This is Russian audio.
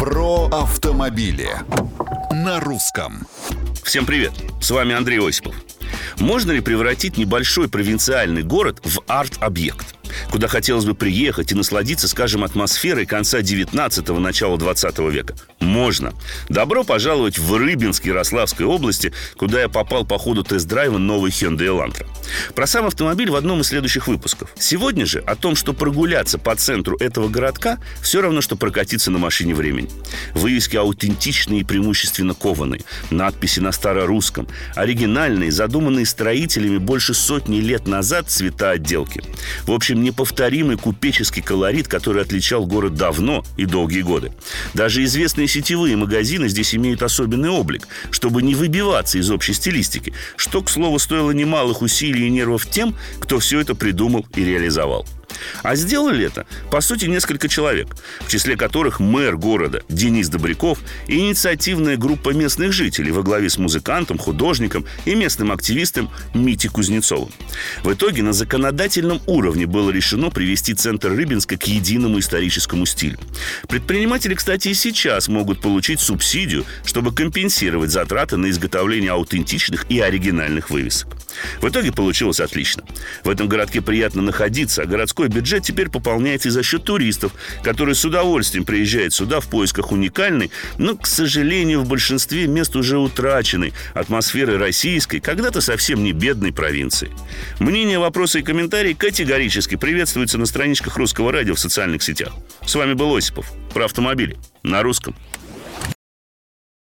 Про автомобили на русском. Всем привет! С вами Андрей Осипов. Можно ли превратить небольшой провинциальный город в арт-объект? Куда хотелось бы приехать и насладиться, скажем, атмосферой конца 19-го, начала 20 века. Можно. Добро пожаловать в Рыбинск Ярославской области, куда я попал по ходу тест-драйва новой Hyundai Elantra. Про сам автомобиль в одном из следующих выпусков. Сегодня же о том, что прогуляться по центру этого городка все равно, что прокатиться на машине времени. Вывески аутентичные и преимущественно кованые. Надписи на старорусском. Оригинальные, задуманные строителями больше сотни лет назад цвета отделки. В общем, неповторимый купеческий колорит, который отличал город давно и долгие годы. Даже известные сетевые магазины здесь имеют особенный облик, чтобы не выбиваться из общей стилистики, что, к слову, стоило немалых усилий и нервов тем, кто все это придумал и реализовал. А сделали это, по сути, несколько человек, в числе которых мэр города Денис Добряков и инициативная группа местных жителей во главе с музыкантом, художником и местным активистом Мити Кузнецовым. В итоге на законодательном уровне было решено привести центр Рыбинска к единому историческому стилю. Предприниматели, кстати, и сейчас могут получить субсидию, чтобы компенсировать затраты на изготовление аутентичных и оригинальных вывесок. В итоге получилось отлично. В этом городке приятно находиться, а городской бюджет теперь пополняется и за счет туристов, которые с удовольствием приезжают сюда в поисках уникальной, но, к сожалению, в большинстве мест уже утраченной атмосферы российской, когда-то совсем не бедной провинции. Мнения, вопросы и комментарии категорически приветствуются на страничках Русского радио в социальных сетях. С вами был Осипов про автомобили на русском.